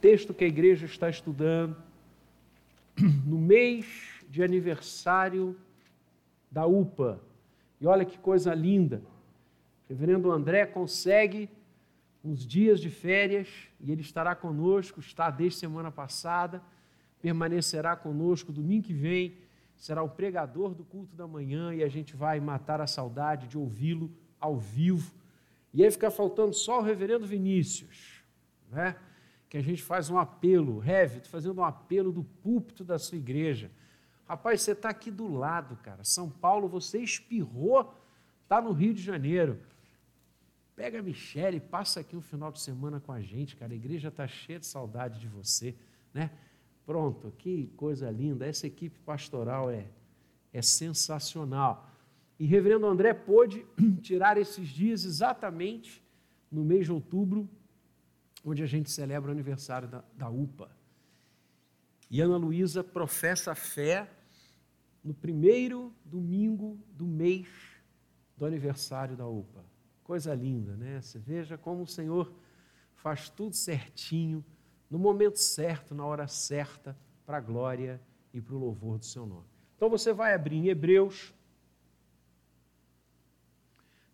texto que a igreja está estudando, no mês de aniversário da UPA. E olha que coisa linda. Reverendo André consegue uns dias de férias e ele estará conosco, está desde semana passada, permanecerá conosco domingo que vem, será o pregador do culto da manhã e a gente vai matar a saudade de ouvi-lo ao vivo. E aí fica faltando só o reverendo Vinícius, né? Que a gente faz um apelo, Rev, fazendo um apelo do púlpito da sua igreja. Rapaz, você está aqui do lado, cara. São Paulo, você espirrou, está no Rio de Janeiro. Pega a Michelle, passa aqui um final de semana com a gente, cara. A igreja está cheia de saudade de você, né? Pronto, que coisa linda. Essa equipe pastoral é, é sensacional. E Reverendo André pôde tirar esses dias exatamente no mês de outubro onde a gente celebra o aniversário da, da UPA. E Ana Luísa professa a fé no primeiro domingo do mês do aniversário da UPA. Coisa linda, né? Você veja como o Senhor faz tudo certinho, no momento certo, na hora certa, para a glória e para o louvor do seu nome. Então você vai abrir em Hebreus,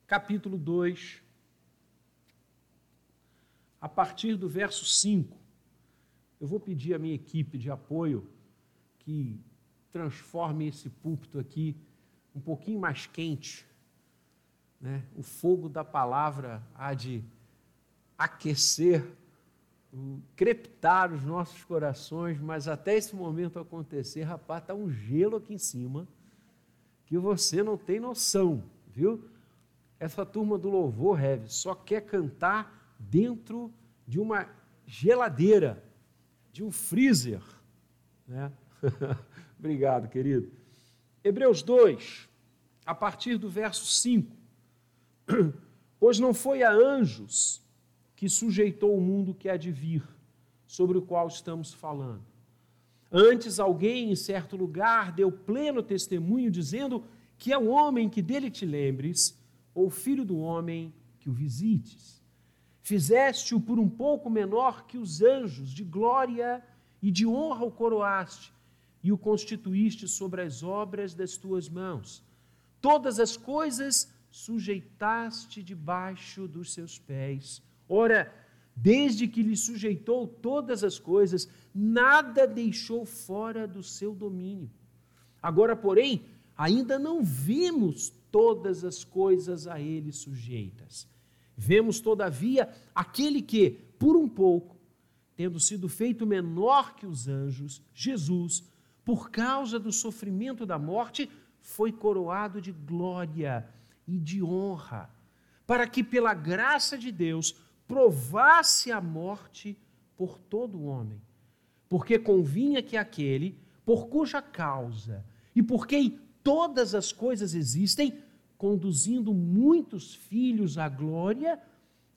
capítulo 2, a partir do verso 5. Eu vou pedir à minha equipe de apoio que transforme esse púlpito aqui um pouquinho mais quente. Né? O fogo da palavra há de aquecer, crepitar os nossos corações, mas até esse momento acontecer, rapaz, está um gelo aqui em cima que você não tem noção, viu? Essa turma do louvor, Rev, só quer cantar dentro de uma geladeira, de um freezer. Né? Obrigado, querido. Hebreus 2, a partir do verso 5. Pois não foi a anjos que sujeitou o mundo que há de vir, sobre o qual estamos falando. Antes, alguém em certo lugar deu pleno testemunho, dizendo que é o homem que dele te lembres, ou filho do homem que o visites. Fizeste-o por um pouco menor que os anjos, de glória e de honra o coroaste, e o constituíste sobre as obras das tuas mãos. Todas as coisas sujeitaste debaixo dos seus pés. Ora, desde que lhe sujeitou todas as coisas, nada deixou fora do seu domínio. Agora, porém, ainda não vimos todas as coisas a ele sujeitas. Vemos, todavia, aquele que, por um pouco, tendo sido feito menor que os anjos, Jesus, por causa do sofrimento da morte, foi coroado de glória e de honra, para que, pela graça de Deus, provasse a morte por todo o homem. Porque convinha que aquele, por cuja causa e por quem todas as coisas existem, conduzindo muitos filhos à glória,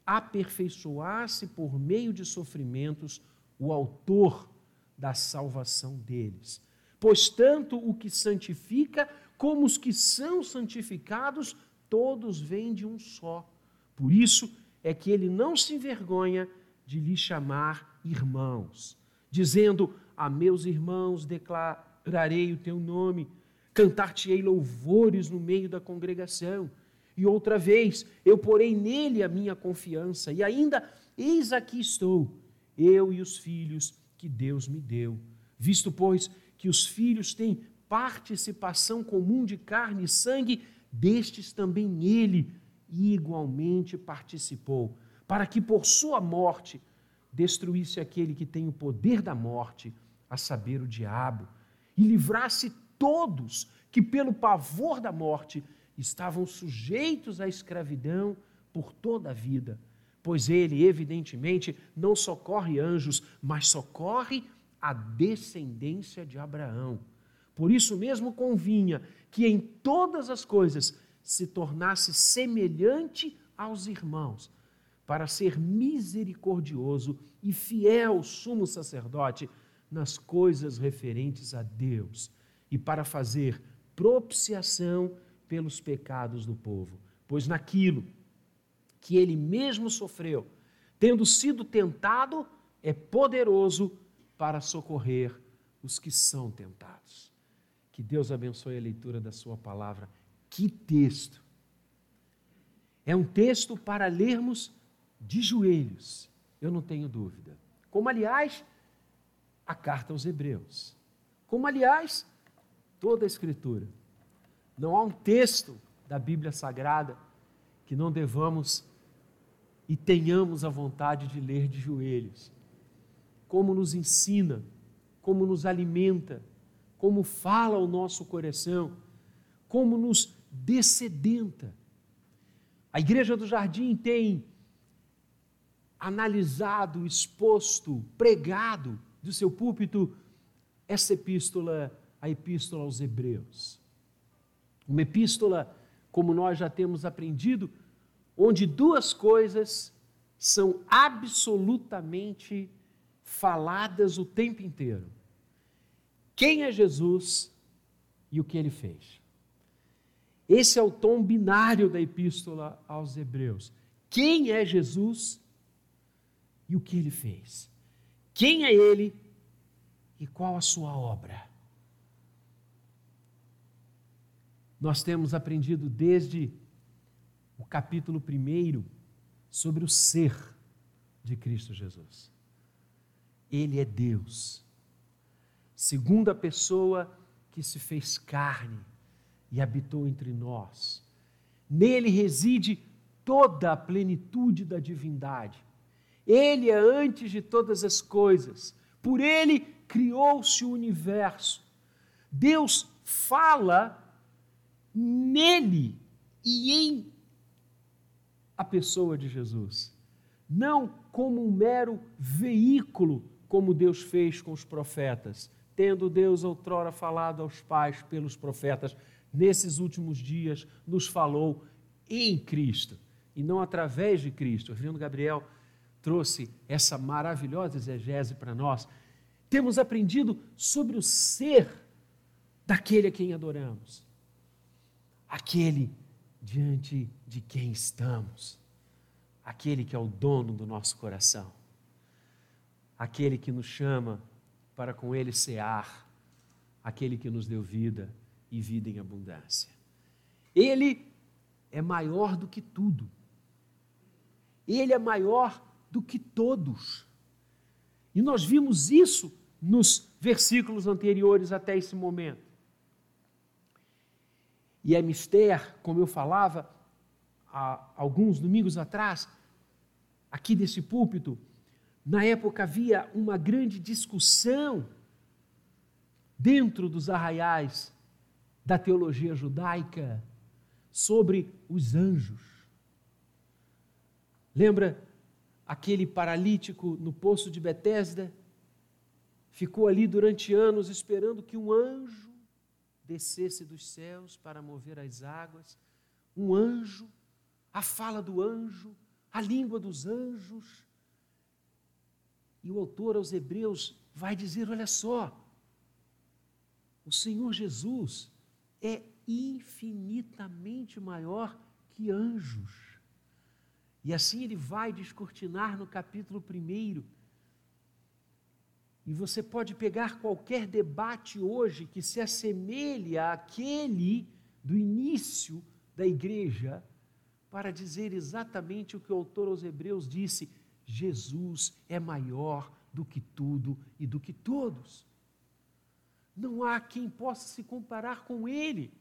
aperfeiçoasse por meio de sofrimentos o autor da salvação deles. Pois tanto o que santifica como os que são santificados, todos vêm de um só. Por isso é que ele não se envergonha de lhe chamar irmãos, dizendo: A meus irmãos declararei o teu nome cantar-te-ei louvores no meio da congregação. E outra vez, eu porei nele a minha confiança, e ainda, eis aqui estou, eu e os filhos que Deus me deu. Visto, pois, que os filhos têm participação comum de carne e sangue, destes também ele igualmente participou, para que por sua morte destruísse aquele que tem o poder da morte, a saber, o diabo, e livrasse todos que, pelo pavor da morte, estavam sujeitos à escravidão por toda a vida. Pois ele, evidentemente, não socorre anjos, mas socorre a descendência de Abraão. Por isso mesmo convinha que em todas as coisas se tornasse semelhante aos irmãos, para ser misericordioso e fiel sumo sacerdote nas coisas referentes a Deus e para fazer propiciação pelos pecados do povo. Pois naquilo que ele mesmo sofreu, tendo sido tentado, é poderoso para socorrer os que são tentados. Que Deus abençoe a leitura da Sua palavra. Que texto! É um texto para lermos de joelhos, eu não tenho dúvida. Como, aliás, a carta aos Hebreus. Como, aliás, toda a Escritura. Não há um texto da Bíblia Sagrada que não devamos e tenhamos a vontade de ler de joelhos. Como nos ensina, como nos alimenta, como fala o nosso coração, como nos descedenta. A Igreja do Jardim tem analisado, exposto, pregado do seu púlpito essa epístola, a epístola aos Hebreus. Uma epístola, como nós já temos aprendido, onde duas coisas são absolutamente faladas o tempo inteiro: quem é Jesus e o que ele fez. Esse é o tom binário da epístola aos Hebreus. Quem é Jesus e o que ele fez? Quem é ele e qual a sua obra? Nós temos aprendido desde o capítulo 1 sobre o ser de Cristo Jesus. Ele é Deus, segunda pessoa que se fez carne e habitou entre nós. Nele reside toda a plenitude da divindade. Ele é antes de todas as coisas. Por ele criou-se o universo. Deus fala nele e em a pessoa de Jesus. Não como um mero veículo, como Deus fez com os profetas, tendo Deus outrora falado aos pais pelos profetas, nesses últimos dias nos falou em Cristo e não através de Cristo. O reverendo Gabriel trouxe essa maravilhosa exegese para nós. Temos aprendido sobre o ser daquele a quem adoramos, aquele diante de quem estamos, aquele que é o dono do nosso coração, aquele que nos chama para com ele cear, aquele que nos deu vida e vida em abundância. Ele é maior do que tudo. Ele é maior do que todos. E nós vimos isso nos versículos anteriores até esse momento. E é mister, como eu falava há alguns domingos atrás, aqui desse púlpito, na época havia uma grande discussão dentro dos arraiais da teologia judaica sobre os anjos. Lembra aquele paralítico no poço de Betesda? Ficou ali durante anos esperando que um anjo descesse dos céus para mover as águas. Um anjo, a fala do anjo, a língua dos anjos. E o autor aos Hebreus vai dizer: olha só, o Senhor Jesus é infinitamente maior que anjos. E assim ele vai descortinar no capítulo 1. E você pode pegar qualquer debate hoje que se assemelhe àquele do início da igreja para dizer exatamente o que o autor aos Hebreus disse: Jesus é maior do que tudo e do que todos. Não há quem possa se comparar com Ele.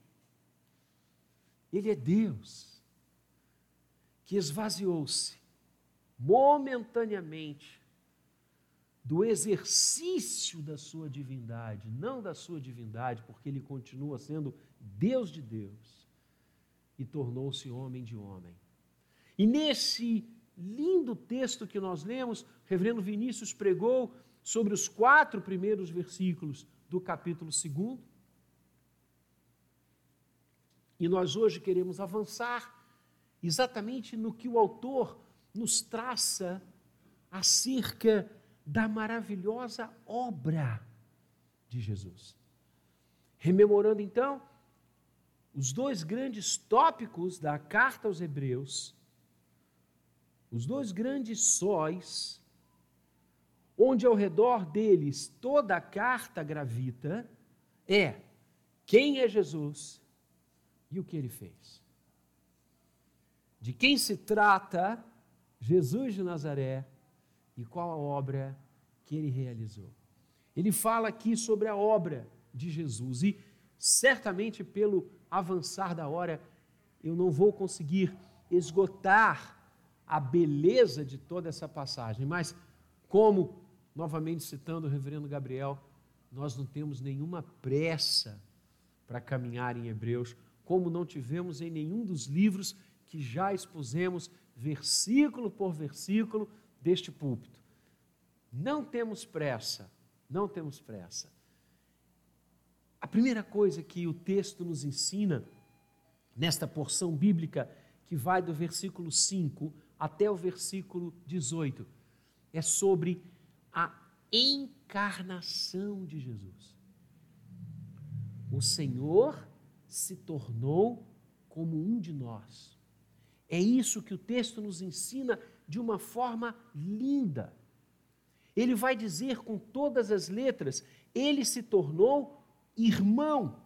Ele é Deus que esvaziou-se momentaneamente do exercício da sua divindade, não da sua divindade, porque ele continua sendo Deus de Deus, e tornou-se homem de homem. E nesse lindo texto que nós lemos, o reverendo Vinícius pregou sobre os quatro primeiros versículos do capítulo 2. E nós hoje queremos avançar exatamente no que o autor nos traça acerca da maravilhosa obra de Jesus. Rememorando então os dois grandes tópicos da carta aos Hebreus, os dois grandes sóis, onde ao redor deles toda a carta gravita, é quem é Jesus e o que ele fez. De quem se trata Jesus de Nazaré e qual a obra que ele realizou. Ele fala aqui sobre a obra de Jesus e certamente pelo avançar da hora eu não vou conseguir esgotar a beleza de toda essa passagem, mas como novamente citando o reverendo Gabriel, nós não temos nenhuma pressa para caminhar em Hebreus, como não tivemos em nenhum dos livros que já expusemos versículo por versículo deste púlpito. Não temos pressa, não temos pressa. A primeira coisa que o texto nos ensina, nesta porção bíblica que vai do versículo 5 até o versículo 18, é sobre a encarnação de Jesus. O Senhor se tornou como um de nós. É isso que o texto nos ensina de uma forma linda. Ele vai dizer com todas as letras: ele se tornou irmão.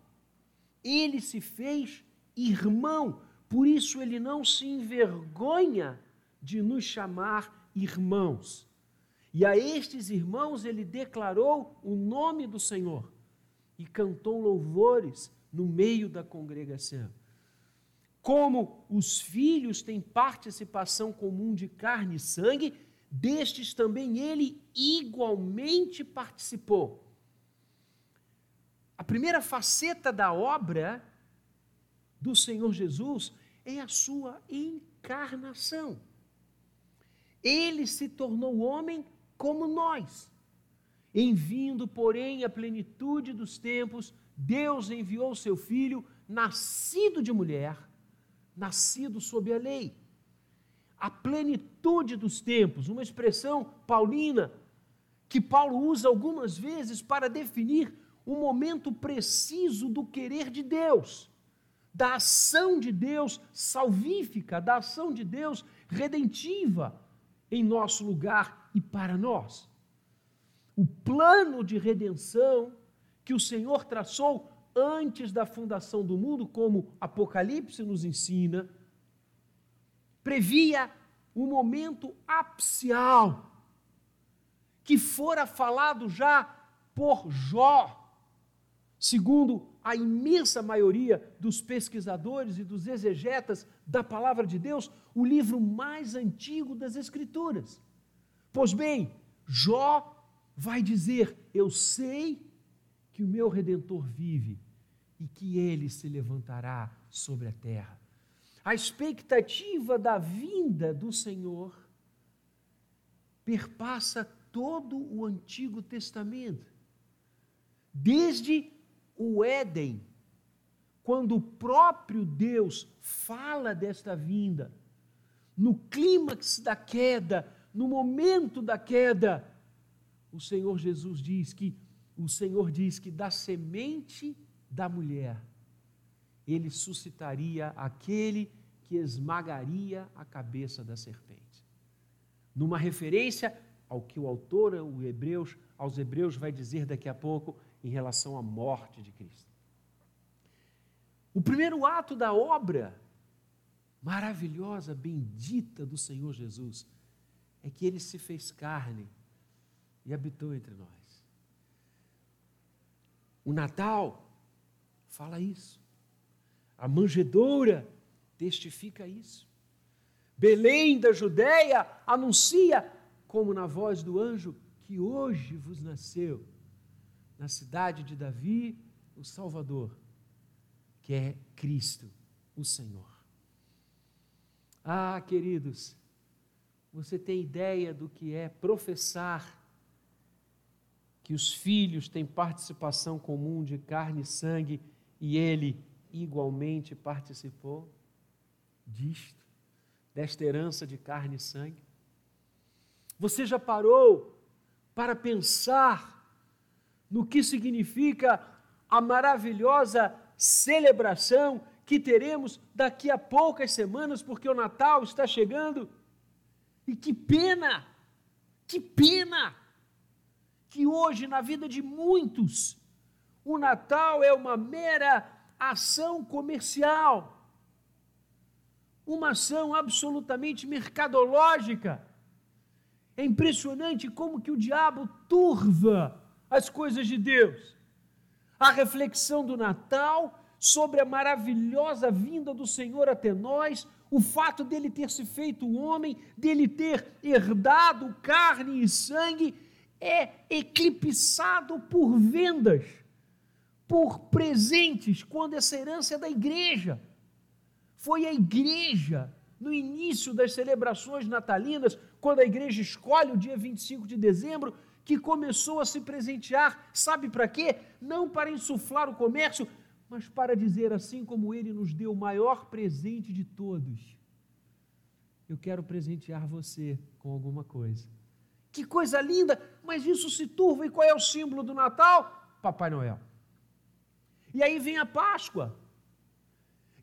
Ele se fez irmão. Por isso ele não se envergonha de nos chamar irmãos. E a estes irmãos ele declarou o nome do Senhor e cantou louvores no meio da congregação. Como os filhos têm participação comum de carne e sangue, destes também ele igualmente participou. A primeira faceta da obra do Senhor Jesus é a sua encarnação. Ele se tornou homem como nós. Em vindo, porém, a plenitude dos tempos, Deus enviou seu filho, nascido de mulher, nascido sob a lei. A plenitude dos tempos, uma expressão paulina que Paulo usa algumas vezes para definir o momento preciso do querer de Deus, da ação de Deus salvífica, da ação de Deus redentiva em nosso lugar e para nós. O plano de redenção que o Senhor traçou antes da fundação do mundo, como Apocalipse nos ensina, previa o momento apcial que fora falado já por Jó, segundo a imensa maioria dos pesquisadores e dos exegetas da palavra de Deus, o livro mais antigo das Escrituras. Pois bem, Jó vai dizer: Eu sei que o meu redentor vive e que ele se levantará sobre a terra. A expectativa da vinda do Senhor perpassa todo o Antigo Testamento. Desde o Éden, quando o próprio Deus fala desta vinda, no clímax da queda, no momento da queda, o Senhor Jesus diz que o Senhor diz que da semente da mulher ele suscitaria aquele que esmagaria a cabeça da serpente. Numa referência ao que o autor o Hebreus, aos Hebreus vai dizer daqui a pouco em relação à morte de Cristo. O primeiro ato da obra maravilhosa, bendita do Senhor Jesus é que ele se fez carne e habitou entre nós. O Natal fala isso. A manjedoura testifica isso. Belém da Judéia anuncia, como na voz do anjo, que hoje vos nasceu na cidade de Davi o Salvador, que é Cristo, o Senhor. Ah, queridos, você tem ideia do que é professar que os filhos têm participação comum de carne e sangue e ele igualmente participou disto, desta herança de carne e sangue? Você já parou para pensar no que significa a maravilhosa celebração que teremos daqui a poucas semanas, porque o Natal está chegando? E que pena, que pena que hoje, na vida de muitos, o Natal é uma mera ação comercial, uma ação absolutamente mercadológica. É impressionante como que o diabo turva as coisas de Deus. A reflexão do Natal sobre a maravilhosa vinda do Senhor até nós, o fato dele ter se feito homem, dele ter herdado carne e sangue, é eclipsado por vendas, por presentes, quando essa herança é da igreja. Foi a igreja, no início das celebrações natalinas, quando a igreja escolhe o dia 25 de dezembro, que começou a se presentear, sabe para quê? Não para insuflar o comércio, mas para dizer assim como ele nos deu o maior presente de todos. Eu quero presentear você com alguma coisa. Que coisa linda, mas isso se turva. E qual é o símbolo do Natal? Papai Noel. E aí vem a Páscoa.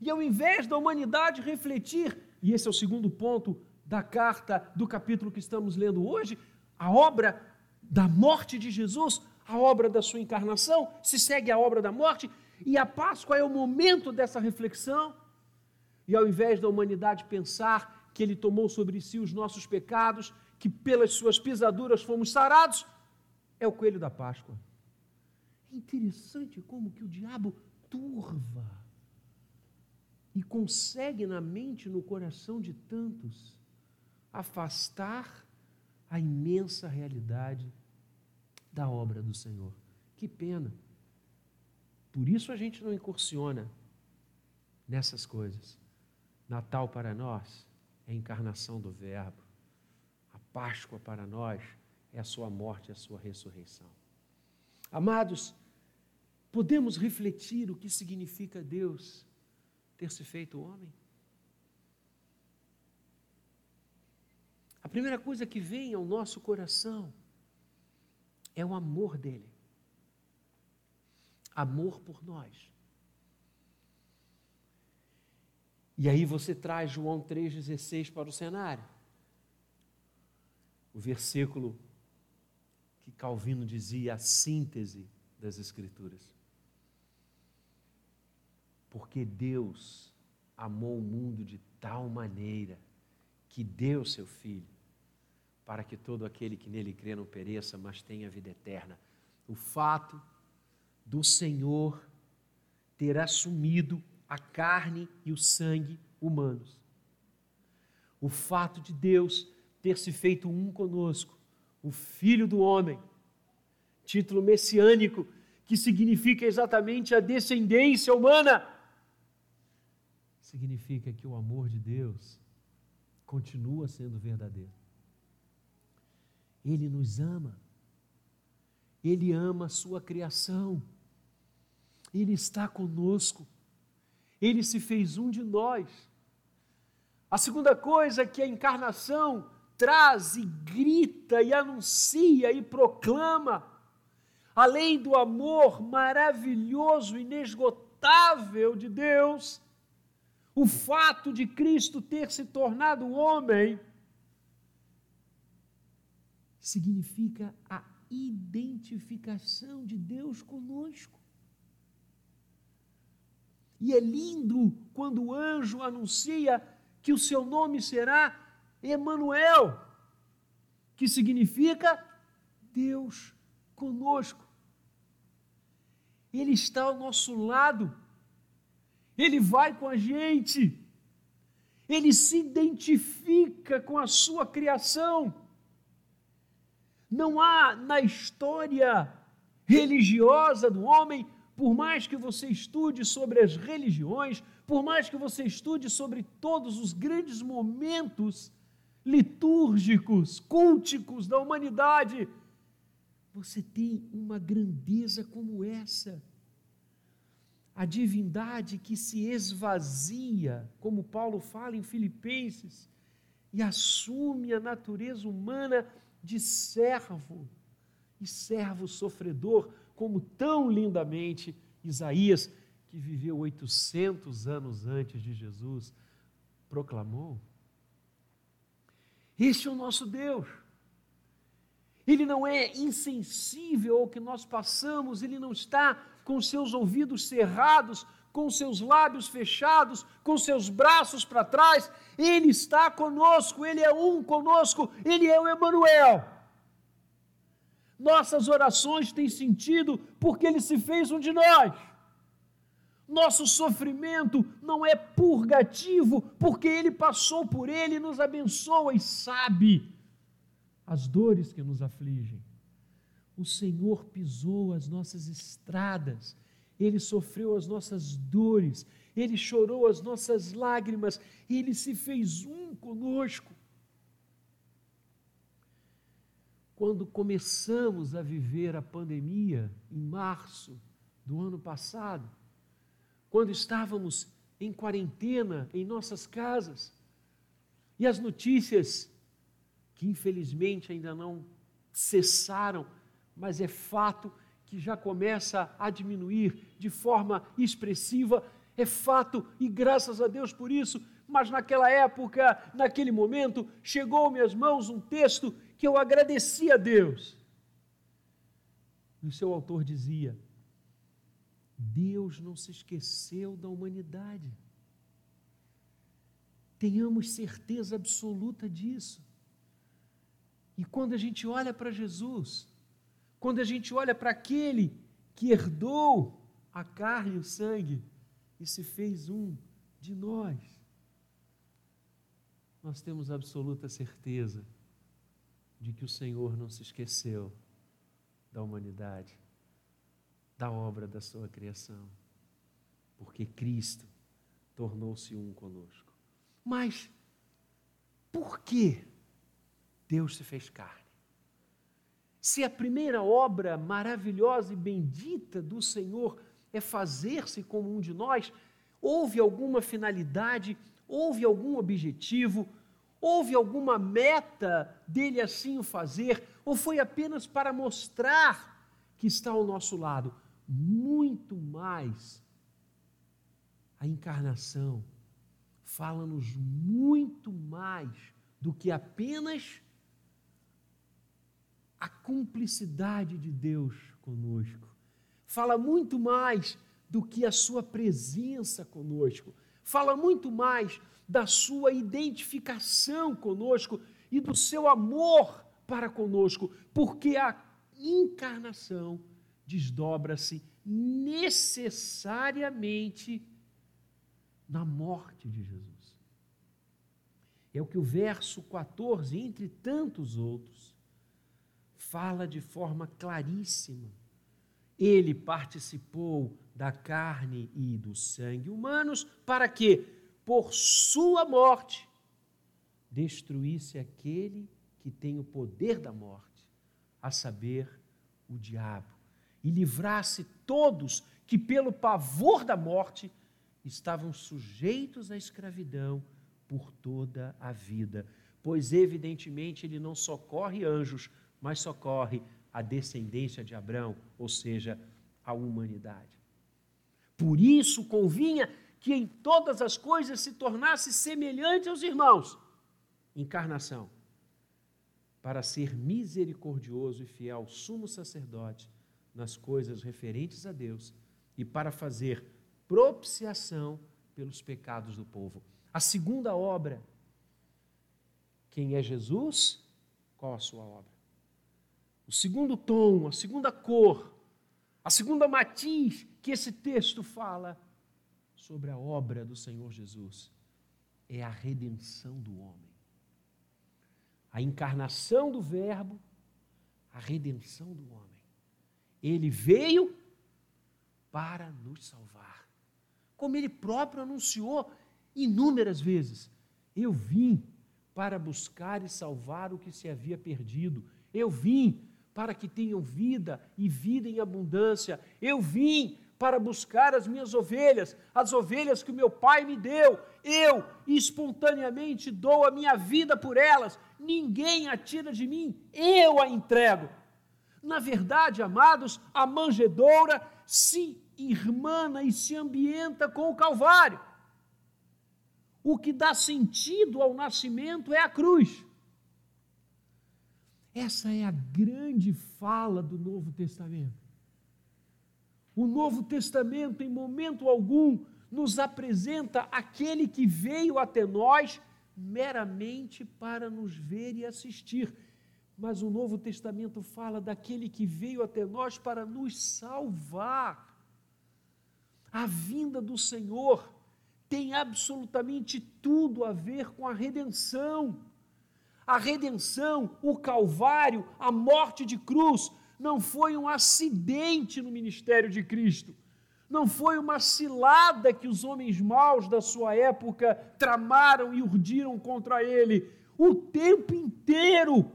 E ao invés da humanidade refletir, e esse é o segundo ponto da carta do capítulo que estamos lendo hoje, a obra da morte de Jesus, a obra da sua encarnação, se segue a obra da morte, e a Páscoa é o momento dessa reflexão. E ao invés da humanidade pensar que ele tomou sobre si os nossos pecados, que pelas suas pisaduras fomos sarados, é o coelho da Páscoa. É interessante como que o diabo turva e consegue na mente, no coração de tantos, afastar a imensa realidade da obra do Senhor. Que pena. Por isso a gente não incursiona nessas coisas. Natal para nós é a encarnação do Verbo. Páscoa para nós é a sua morte e a sua ressurreição. Amados, podemos refletir o que significa Deus ter se feito homem? A primeira coisa que vem ao nosso coração é o amor dele amor por nós. E aí você traz João 3,16 para o cenário. O versículo que Calvino dizia a síntese das Escrituras. Porque Deus amou o mundo de tal maneira que deu seu Filho, para que todo aquele que nele crê não pereça, mas tenha vida eterna. O fato do Senhor ter assumido a carne e o sangue humanos. O fato de Deus ter se feito um conosco, o Filho do Homem, título messiânico que significa exatamente a descendência humana, significa que o amor de Deus continua sendo verdadeiro. Ele nos ama, ele ama a sua criação. Ele está conosco. Ele se fez um de nós. A segunda coisa que a encarnação traz e grita e anuncia e proclama, além do amor maravilhoso, inesgotável de Deus, o fato de Cristo ter se tornado homem significa a identificação de Deus conosco. E é lindo quando o anjo anuncia que o seu nome será Emanuel, que significa Deus conosco. Ele está ao nosso lado. Ele vai com a gente. Ele se identifica com a sua criação. Não há na história religiosa do homem por mais que você estude sobre as religiões, por mais que você estude sobre todos os grandes momentos litúrgicos, culticos da humanidade, você tem uma grandeza como essa. A divindade que se esvazia, como Paulo fala em Filipenses, e assume a natureza humana de servo, e servo sofredor, como tão lindamente Isaías, que viveu 800 anos antes de Jesus, proclamou. Este é o nosso Deus. ele não é insensível ao que nós passamos, ele não está com seus ouvidos cerrados, com seus lábios fechados, com seus braços para trás, ele está conosco, ele é um conosco, ele é o Emanuel. Nossas orações têm sentido porque ele se fez um de nós. Nosso sofrimento não é purgativo, porque ele passou por ele, nos abençoa e sabe as dores que nos afligem. O Senhor pisou as nossas estradas, Ele sofreu as nossas dores, Ele chorou as nossas lágrimas, Ele se fez um conosco. Quando começamos a viver a pandemia, em março do ano passado, quando estávamos em quarentena em nossas casas, e as notícias que infelizmente ainda não cessaram, mas é fato que já começa a diminuir de forma expressiva. É fato e graças a Deus por isso. Mas naquela época, naquele momento, chegou às minhas mãos um texto que eu agradeci a Deus. E o seu autor dizia: Deus não se esqueceu da humanidade. Tenhamos certeza absoluta disso. E quando a gente olha para Jesus, quando a gente olha para aquele que herdou a carne e o sangue e se fez um de nós, nós temos absoluta certeza de que o Senhor não se esqueceu da humanidade, da obra da sua criação, porque Cristo tornou-se um conosco. Mas por que Deus se fez carne. Se a primeira obra maravilhosa e bendita do Senhor é fazer-se como um de nós, houve alguma finalidade, houve algum objetivo, houve alguma meta dele assim o fazer, ou foi apenas para mostrar que está ao nosso lado? Muito mais. A encarnação fala-nos muito mais do que apenas a cumplicidade de Deus conosco. Fala muito mais do que a sua presença conosco. Fala muito mais da sua identificação conosco e do seu amor para conosco, porque a encarnação desdobra-se necessariamente na morte de Jesus. É o que o verso 14, entre tantos outros, fala de forma claríssima. Ele participou da carne e do sangue humanos para que, por sua morte, destruísse aquele que tem o poder da morte, a saber, o diabo, e livrasse todos que, pelo pavor da morte, estavam sujeitos à escravidão por toda a vida. Pois, evidentemente, ele não socorre anjos, mas socorre a descendência de Abraão, ou seja, a humanidade. Por isso convinha que em todas as coisas se tornasse semelhante aos irmãos. Encarnação. Para ser misericordioso e fiel sumo sacerdote nas coisas referentes a Deus e para fazer propiciação pelos pecados do povo. A segunda obra. Quem é Jesus? Qual a sua obra? o segundo tom, a segunda cor, a segunda matiz que esse texto fala sobre a obra do Senhor Jesus é a redenção do homem. A encarnação do Verbo, a redenção do homem. Ele veio para nos salvar. Como ele próprio anunciou inúmeras vezes: Eu vim para buscar e salvar o que se havia perdido. Eu vim para que tenham vida e vida em abundância. Eu vim para buscar as minhas ovelhas, as ovelhas que o meu pai me deu. Eu espontaneamente dou a minha vida por elas. Ninguém a tira de mim, eu a entrego. Na verdade, amados, a manjedoura se irmana e se ambienta com o Calvário. O que dá sentido ao nascimento é a cruz. Essa é a grande fala do Novo Testamento. O Novo Testamento, em momento algum, nos apresenta aquele que veio até nós meramente para nos ver e assistir. Mas o Novo Testamento fala daquele que veio até nós para nos salvar. A vinda do Senhor tem absolutamente tudo a ver com a redenção. A redenção, o Calvário, a morte de cruz, não foi um acidente no ministério de Cristo, não foi uma cilada que os homens maus da sua época tramaram e urdiram contra ele. O tempo inteiro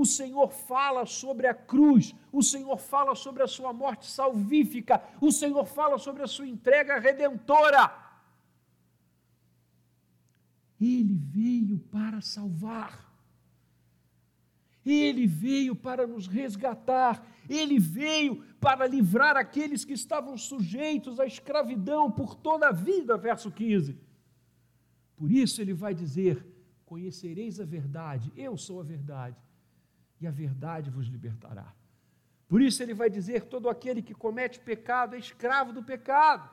o Senhor fala sobre a cruz, o Senhor fala sobre a sua morte salvífica, o Senhor fala sobre a sua entrega redentora. Ele veio para salvar. Ele veio para nos resgatar, ele veio para livrar aqueles que estavam sujeitos à escravidão por toda a vida, verso 15. Por isso ele vai dizer: Conhecereis a verdade, eu sou a verdade, e a verdade vos libertará. Por isso ele vai dizer: todo aquele que comete pecado é escravo do pecado.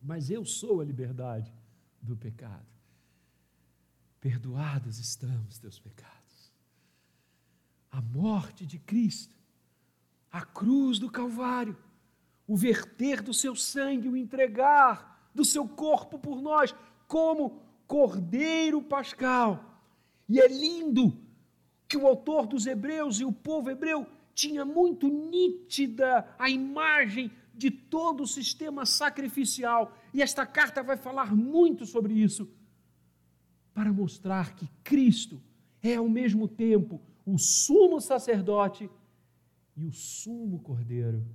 Mas eu sou a liberdade do pecado. Perdoados estamos teus pecados. A morte de Cristo, a cruz do Calvário, o verter do seu sangue, o entregar do seu corpo por nós, como cordeiro pascal e é lindo que o autor dos Hebreus e o povo hebreu tinha muito nítida a imagem de todo o sistema sacrificial. E esta carta vai falar muito sobre isso, para mostrar que Cristo é ao mesmo tempo o sumo sacerdote e o sumo cordeiro,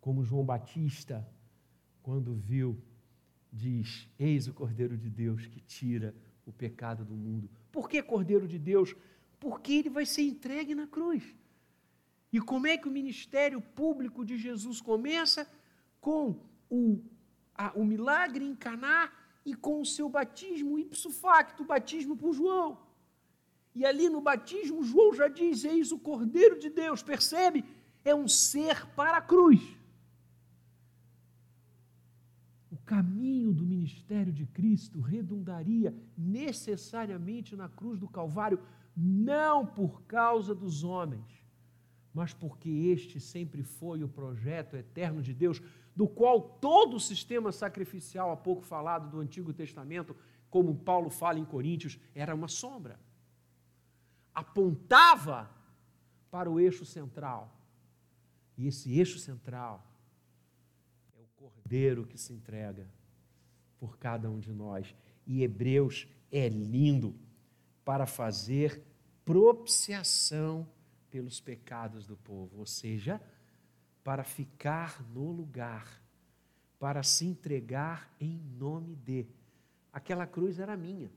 como João Batista, quando viu, diz: Eis o cordeiro de Deus que tira o pecado do mundo. Por que Cordeiro de Deus? Porque ele vai ser entregue na cruz. E como é que o ministério público de Jesus começa? Com o, a, o milagre em Caná e com o seu batismo ipso facto, batismo por João. E ali no batismo, João já diz: Eis o Cordeiro de Deus, percebe? É um ser para a cruz caminho do ministério de Cristo redundaria necessariamente na cruz do Calvário, não por causa dos homens, mas porque este sempre foi o projeto eterno de Deus, do qual todo o sistema sacrificial, há pouco falado do Antigo Testamento, como Paulo fala em Coríntios, era uma sombra. Apontava para o eixo central. E esse eixo central cordeiro que se entrega por cada um de nós. E Hebreus é lindo para fazer propiciação pelos pecados do povo, ou seja, para ficar no lugar, para se entregar em nome de. Aquela cruz era minha.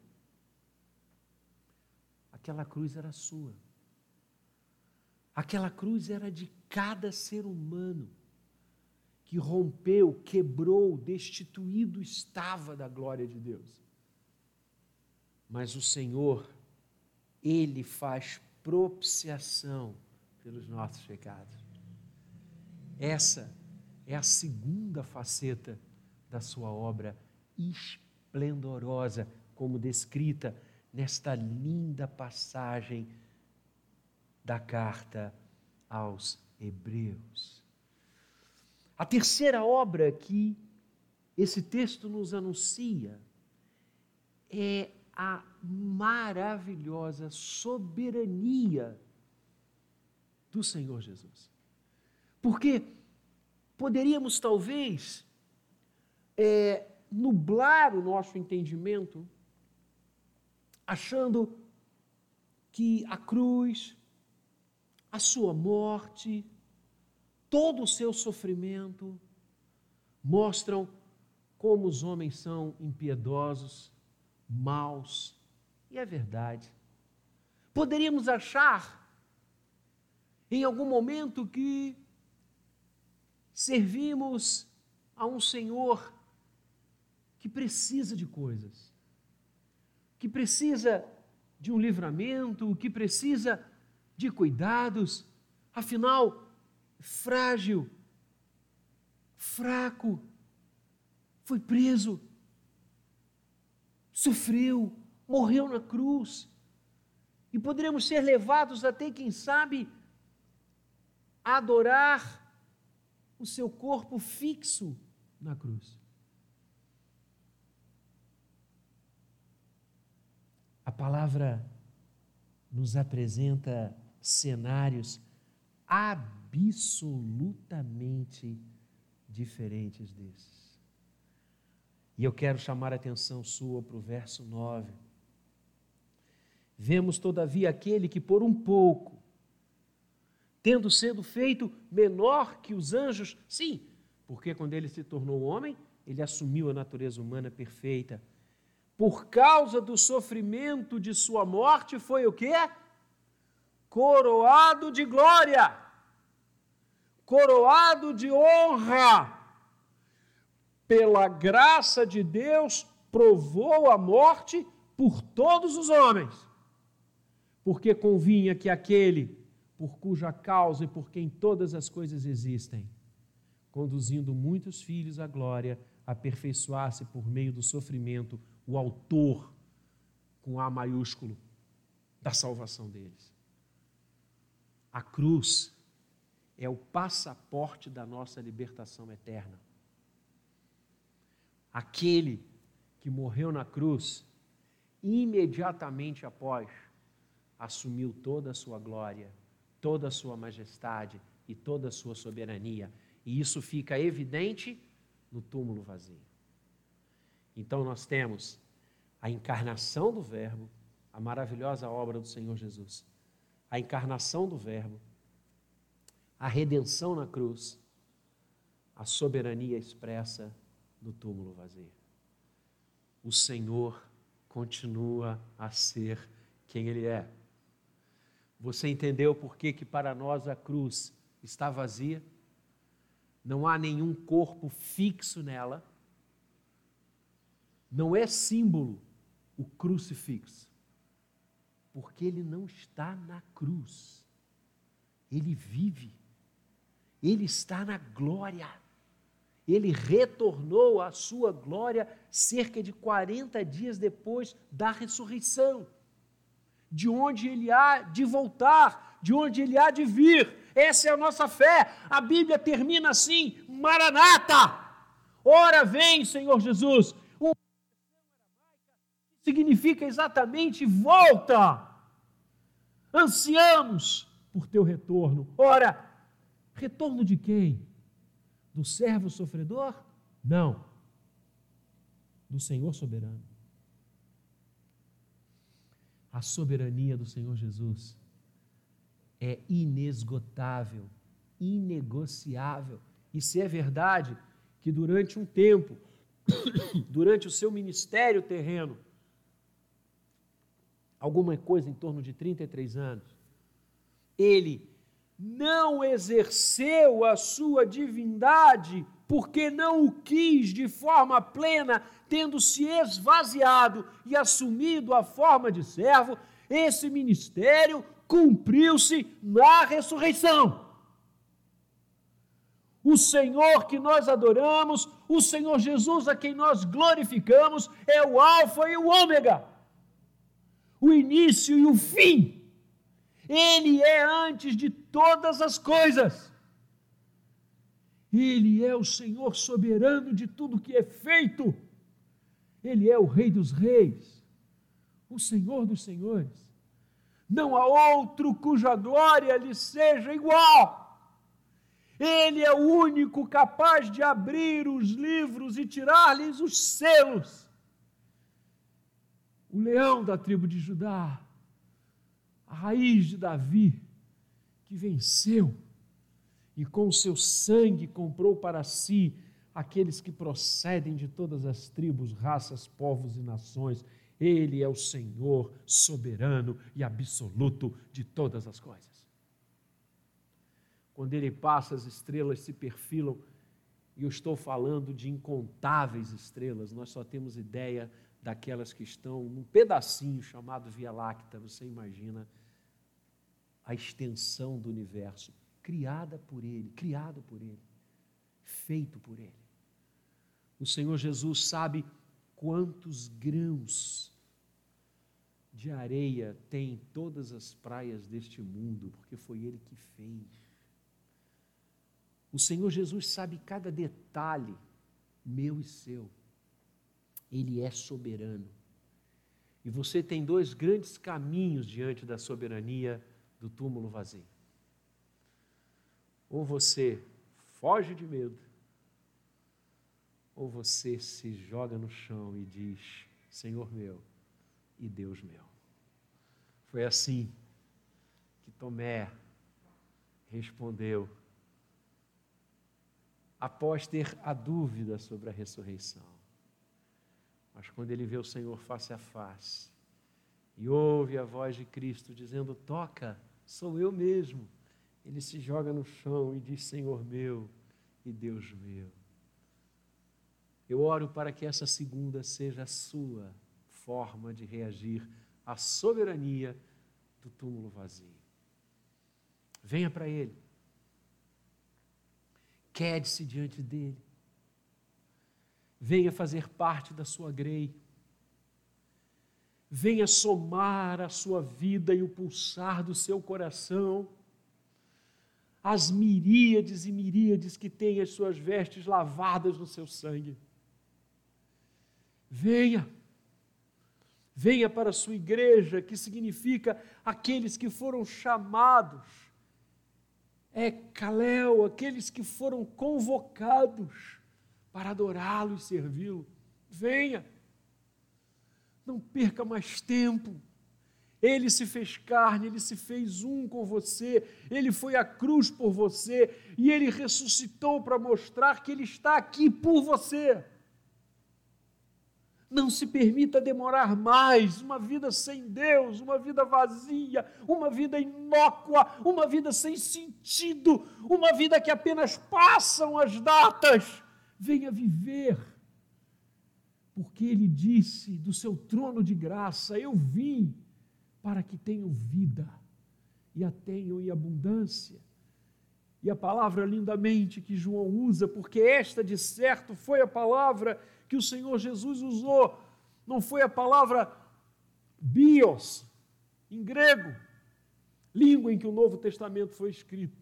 Aquela cruz era sua. Aquela cruz era de cada ser humano que rompeu, quebrou, destituído estava da glória de Deus. Mas o Senhor, Ele faz propiciação pelos nossos pecados. Essa é a segunda faceta da sua obra esplendorosa, como descrita nesta linda passagem da carta aos Hebreus. A terceira obra que esse texto nos anuncia é a maravilhosa soberania do Senhor Jesus. Porque poderíamos talvez é, nublar o nosso entendimento, achando que a cruz, a sua morte, todo o seu sofrimento, mostram como os homens são impiedosos, maus, e é verdade. Poderíamos achar, em algum momento, que servimos a um Senhor que precisa de coisas, que precisa de um livramento, que precisa de cuidados, afinal, frágil, fraco, foi preso, sofreu, morreu na cruz. E poderemos ser levados até, quem sabe, a adorar o seu corpo fixo na cruz. A palavra nos apresenta cenários absolutamente diferentes desses. E eu quero chamar a atenção sua para o verso 9. Vemos, todavia, aquele que por um pouco, tendo sido feito menor que os anjos, sim, porque quando ele se tornou homem, ele assumiu a natureza humana perfeita por causa do sofrimento de sua morte, foi o quê? Coroado de glória, coroado de honra. Pela graça de Deus, provou a morte por todos os homens, porque convinha que aquele por cuja causa e por quem todas as coisas existem, conduzindo muitos filhos à glória, aperfeiçoasse por meio do sofrimento o autor, com A maiúsculo, da salvação deles. A cruz é o passaporte da nossa libertação eterna. Aquele que morreu na cruz, imediatamente após, assumiu toda a sua glória, toda a sua majestade e toda a sua soberania. E isso fica evidente no túmulo vazio. Então nós temos a encarnação do Verbo, a maravilhosa obra do Senhor Jesus, a encarnação do Verbo, a redenção na cruz, a soberania expressa no túmulo vazio. O Senhor continua a ser quem Ele é. Você entendeu por que, que para nós a cruz está vazia? Não há nenhum corpo fixo nela não é símbolo o crucifixo, porque ele não está na cruz, ele vive, ele está na glória. Ele retornou à sua glória cerca de 40 dias depois da ressurreição, de onde ele há de voltar, de onde ele há de vir. Essa é a nossa fé. A Bíblia termina assim: Maranata! Ora vem, Senhor Jesus significa exatamente volta. Ansiamos por teu retorno. Ora, retorno de quem? Do servo sofredor? Não. Do Senhor soberano. A soberania do Senhor Jesus é inesgotável, inegociável. E se é verdade que durante um tempo, durante o seu ministério terreno, alguma coisa em torno de 33 anos, ele não exerceu a sua divindade porque não o quis de forma plena, tendo se esvaziado e assumido a forma de servo, esse ministério cumpriu-se na ressurreição. O Senhor que nós adoramos, o Senhor Jesus a quem nós glorificamos, é o Alfa e o Ômega o início e o fim. Ele é antes de todas as coisas. Ele é o Senhor soberano de tudo que é feito. Ele é o Rei dos Reis, o Senhor dos Senhores. Não há outro cuja glória lhe seja igual. Ele é o único capaz de abrir os livros e tirar-lhes os selos o leão da tribo de Judá, a raiz de Davi, que venceu e com o seu sangue comprou para si aqueles que procedem de todas as tribos, raças, povos e nações. Ele é o Senhor soberano e absoluto de todas as coisas. Quando ele passa, as estrelas se perfilam, e eu estou falando de incontáveis estrelas, nós só temos ideia daquelas que estão num pedacinho chamado Via Láctea. Você imagina a extensão do universo, criada por Ele, criado por Ele, feito por Ele. O Senhor Jesus sabe quantos grãos de areia tem em todas as praias deste mundo, porque foi Ele que fez. O Senhor Jesus sabe cada detalhe, meu e seu. Ele é soberano. E você tem dois grandes caminhos diante da soberania do túmulo vazio. Ou você foge de medo, ou você se joga no chão e diz: Senhor meu e Deus meu. Foi assim que Tomé respondeu, após ter a dúvida sobre a ressurreição. Mas quando ele vê o Senhor face a face e ouve a voz de Cristo dizendo: Toca, sou eu mesmo. Ele se joga no chão e diz: Senhor meu e Deus meu. Eu oro para que essa segunda seja a sua forma de reagir à soberania do túmulo vazio. Venha para Ele. Quede-se diante dele venha fazer parte da sua grei, venha somar a sua vida e o pulsar do seu coração, as miríades e miríades que têm as suas vestes lavadas no seu sangue. Venha, venha para a sua igreja, que significa aqueles que foram chamados, é Calel, aqueles que foram convocados para adorá-lo e servi-lo. Venha, não perca mais tempo. Ele se fez carne, ele se fez um com você, ele foi à cruz por você e ele ressuscitou para mostrar que ele está aqui por você. Não se permita demorar mais, uma vida sem Deus, uma vida vazia, uma vida inócua, uma vida sem sentido, uma vida que apenas passam as datas venha viver. Porque ele disse do seu trono de graça: Eu vim para que tenham vida e a tenham em abundância. E a palavra lindamente que João usa, porque esta de certo foi a palavra que o Senhor Jesus usou, não foi a palavra bios, em grego, língua em que o Novo Testamento foi escrito.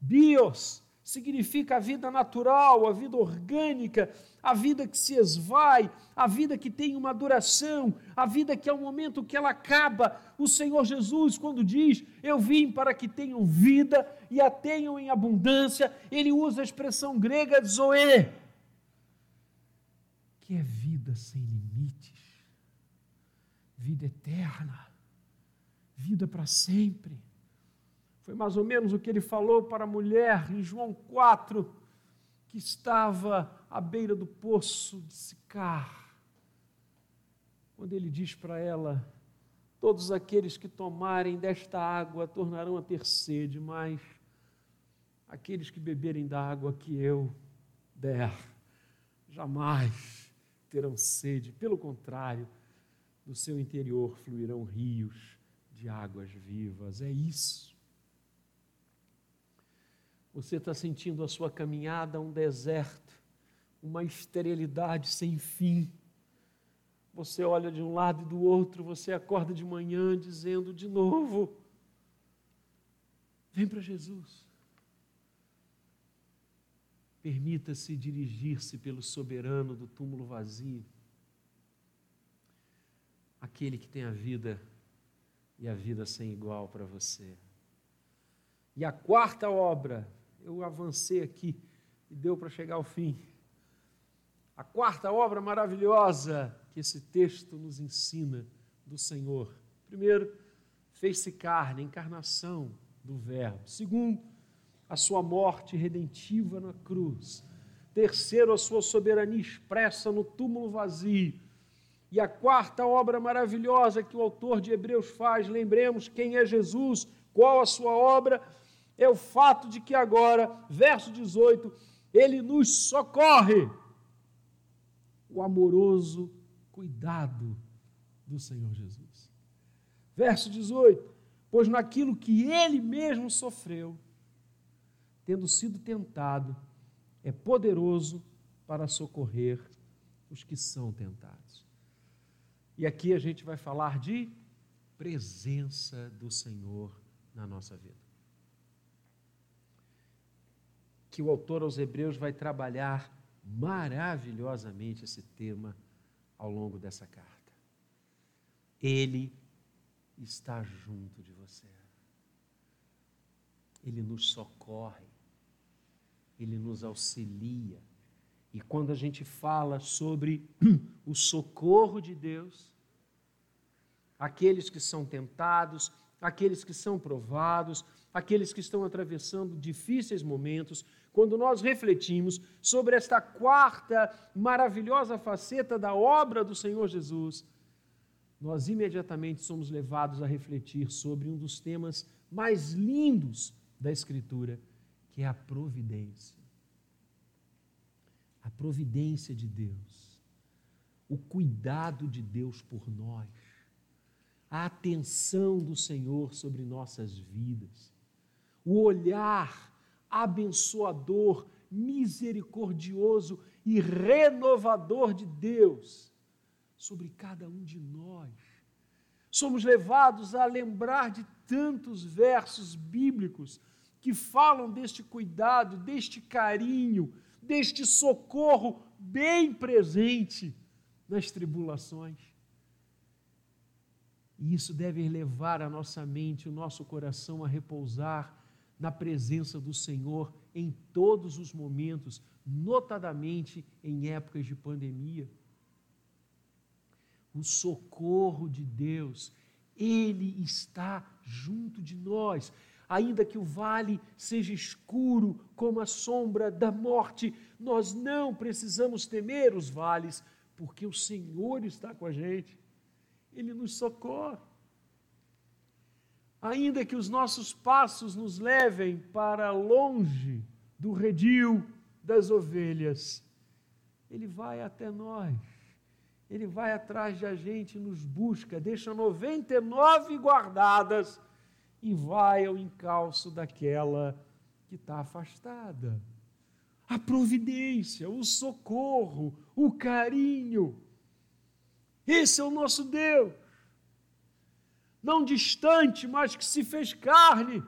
Bios significa a vida natural, a vida orgânica, a vida que se esvai, a vida que tem uma duração, a vida que é o momento que ela acaba. O Senhor Jesus, quando diz: Eu vim para que tenham vida e a tenham em abundância, ele usa a expressão grega zoe, que é vida sem limites, vida eterna, vida para sempre. Foi mais ou menos o que ele falou para a mulher em João 4, que estava à beira do poço de Sicar. Quando ele diz para ela: Todos aqueles que tomarem desta água tornarão a ter sede, mas aqueles que beberem da água que eu der, jamais terão sede. Pelo contrário, do seu interior fluirão rios de águas vivas. É isso você está sentindo a sua caminhada um deserto, uma esterilidade sem fim. Você olha de um lado e do outro, você acorda de manhã dizendo de novo: Vem para Jesus. Permita-se dirigir-se pelo soberano do túmulo vazio, aquele que tem a vida e a vida sem igual para você. E a quarta obra eu avancei aqui e deu para chegar ao fim. A quarta obra maravilhosa que esse texto nos ensina do Senhor. Primeiro, fez-se carne, encarnação do Verbo. Segundo, a sua morte redentiva na cruz. Terceiro, a sua soberania expressa no túmulo vazio. E a quarta obra maravilhosa que o autor de Hebreus faz, lembremos quem é Jesus, qual a sua obra, é o fato de que agora, verso 18, ele nos socorre. O amoroso cuidado do Senhor Jesus. Verso 18: Pois naquilo que ele mesmo sofreu, tendo sido tentado, é poderoso para socorrer os que são tentados. E aqui a gente vai falar de presença do Senhor na nossa vida. Que o autor aos Hebreus vai trabalhar maravilhosamente esse tema ao longo dessa carta. Ele está junto de você. Ele nos socorre, ele nos auxilia. E quando a gente fala sobre o socorro de Deus, aqueles que são tentados, aqueles que são provados, aqueles que estão atravessando difíceis momentos, quando nós refletimos sobre esta quarta maravilhosa faceta da obra do Senhor Jesus, nós imediatamente somos levados a refletir sobre um dos temas mais lindos da Escritura, que é a providência. A providência de Deus, o cuidado de Deus por nós, a atenção do Senhor sobre nossas vidas, o olhar abençoador, misericordioso e renovador de Deus sobre cada um de nós. Somos levados a lembrar de tantos versos bíblicos que falam deste cuidado, deste carinho, deste socorro bem presente nas tribulações. E isso deve levar a nossa mente, o nosso coração a repousar na presença do Senhor em todos os momentos, notadamente em épocas de pandemia o socorro de Deus, Ele está junto de nós. Ainda que o vale seja escuro como a sombra da morte, nós não precisamos temer os vales, porque o Senhor está com a gente, Ele nos socorre. Ainda que os nossos passos nos levem para longe do redil das ovelhas, Ele vai até nós ele vai atrás de a gente, nos busca, deixa 99 guardadas e vai ao encalço daquela que está afastada. A providência, o socorro, o carinho. Esse é o nosso Deus. Não distante, mas que se fez carne.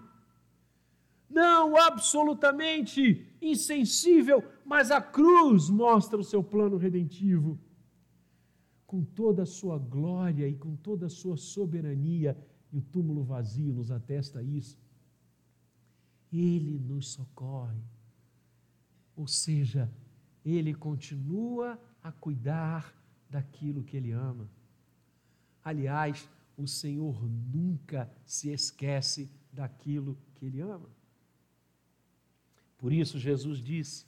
Não absolutamente insensível, mas a cruz mostra o seu plano redentivo com toda a sua glória e com toda a sua soberania, e o túmulo vazio nos atesta isso. Ele nos socorre. Ou seja, ele continua a cuidar daquilo que ele ama. Aliás, o Senhor nunca se esquece daquilo que ele ama. Por isso, Jesus disse,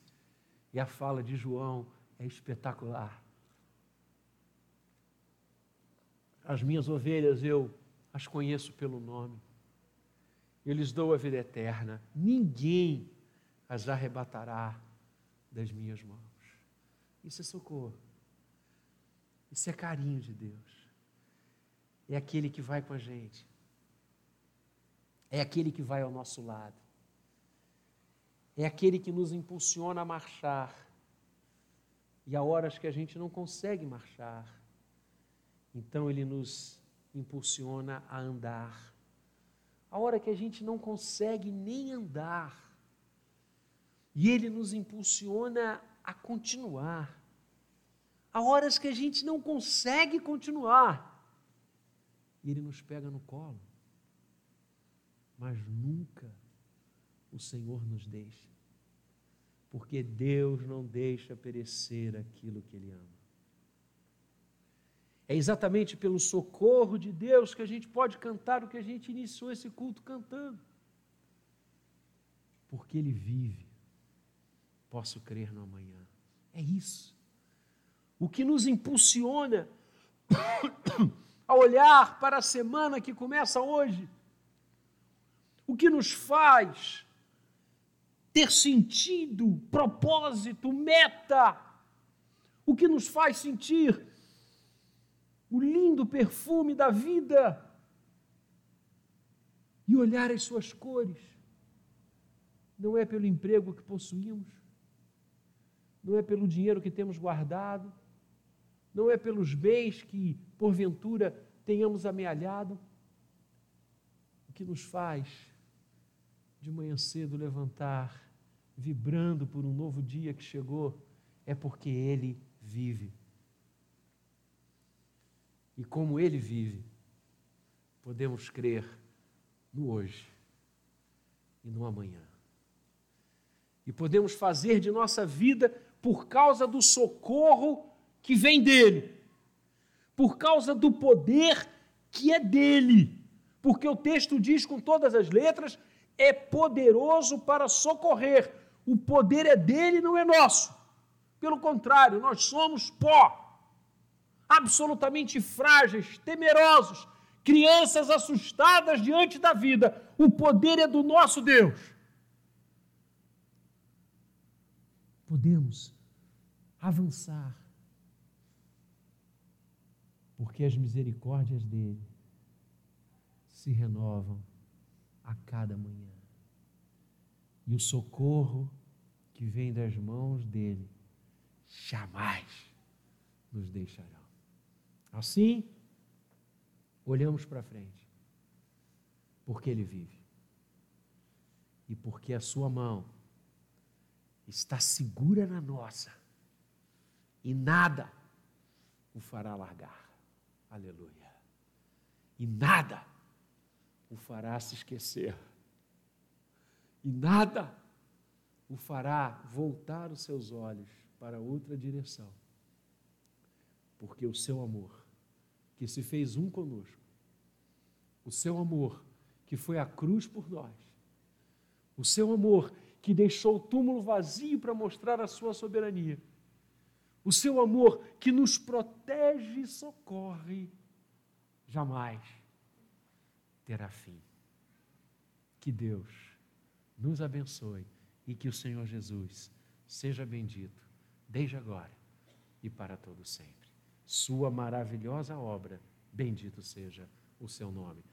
e a fala de João é espetacular: As minhas ovelhas eu as conheço pelo nome. Eu lhes dou a vida eterna. Ninguém as arrebatará das minhas mãos. Isso é socorro. Isso é carinho de Deus. É aquele que vai com a gente. É aquele que vai ao nosso lado. É aquele que nos impulsiona a marchar. E há horas que a gente não consegue marchar então ele nos impulsiona a andar. A hora que a gente não consegue nem andar, e ele nos impulsiona a continuar. Há horas que a gente não consegue continuar, e ele nos pega no colo. Mas nunca o Senhor nos deixa, porque Deus não deixa perecer aquilo que Ele ama. É exatamente pelo socorro de Deus que a gente pode cantar o que a gente iniciou esse culto cantando. Porque Ele vive, posso crer no amanhã. É isso. O que nos impulsiona a olhar para a semana que começa hoje, o que nos faz ter sentido, propósito, meta, o que nos faz sentir o lindo perfume da vida e olhar as suas cores. Não é pelo emprego que possuímos, não é pelo dinheiro que temos guardado, não é pelos bens que, porventura, tenhamos amealhado. O que nos faz, de manhã cedo, levantar, vibrando por um novo dia que chegou, é porque Ele vive. E como Ele vive, podemos crer no hoje e no amanhã. E podemos fazer de nossa vida por causa do socorro que vem dele, por causa do poder que é dele, porque o texto diz com todas as letras: é poderoso para socorrer. O poder é dele, não é nosso. Pelo contrário, nós somos pó, absolutamente frágeis, temerosos, crianças assustadas diante da vida. O poder é do nosso Deus. Podemos avançar, porque as misericórdias dele se renovam a cada manhã. E o socorro que vem das mãos dele jamais nos deixarão. Assim, olhamos para frente, porque Ele vive e porque a Sua mão está segura na nossa e nada o fará largar. Aleluia. E nada o fará se esquecer. E nada o fará voltar os seus olhos para outra direção. Porque o seu amor que se fez um conosco, o seu amor que foi à cruz por nós, o seu amor que deixou o túmulo vazio para mostrar a sua soberania, o seu amor que nos protege e socorre, jamais terá fim. Que Deus nos abençoe e que o Senhor Jesus seja bendito desde agora e para todo sempre sua maravilhosa obra. Bendito seja o seu nome.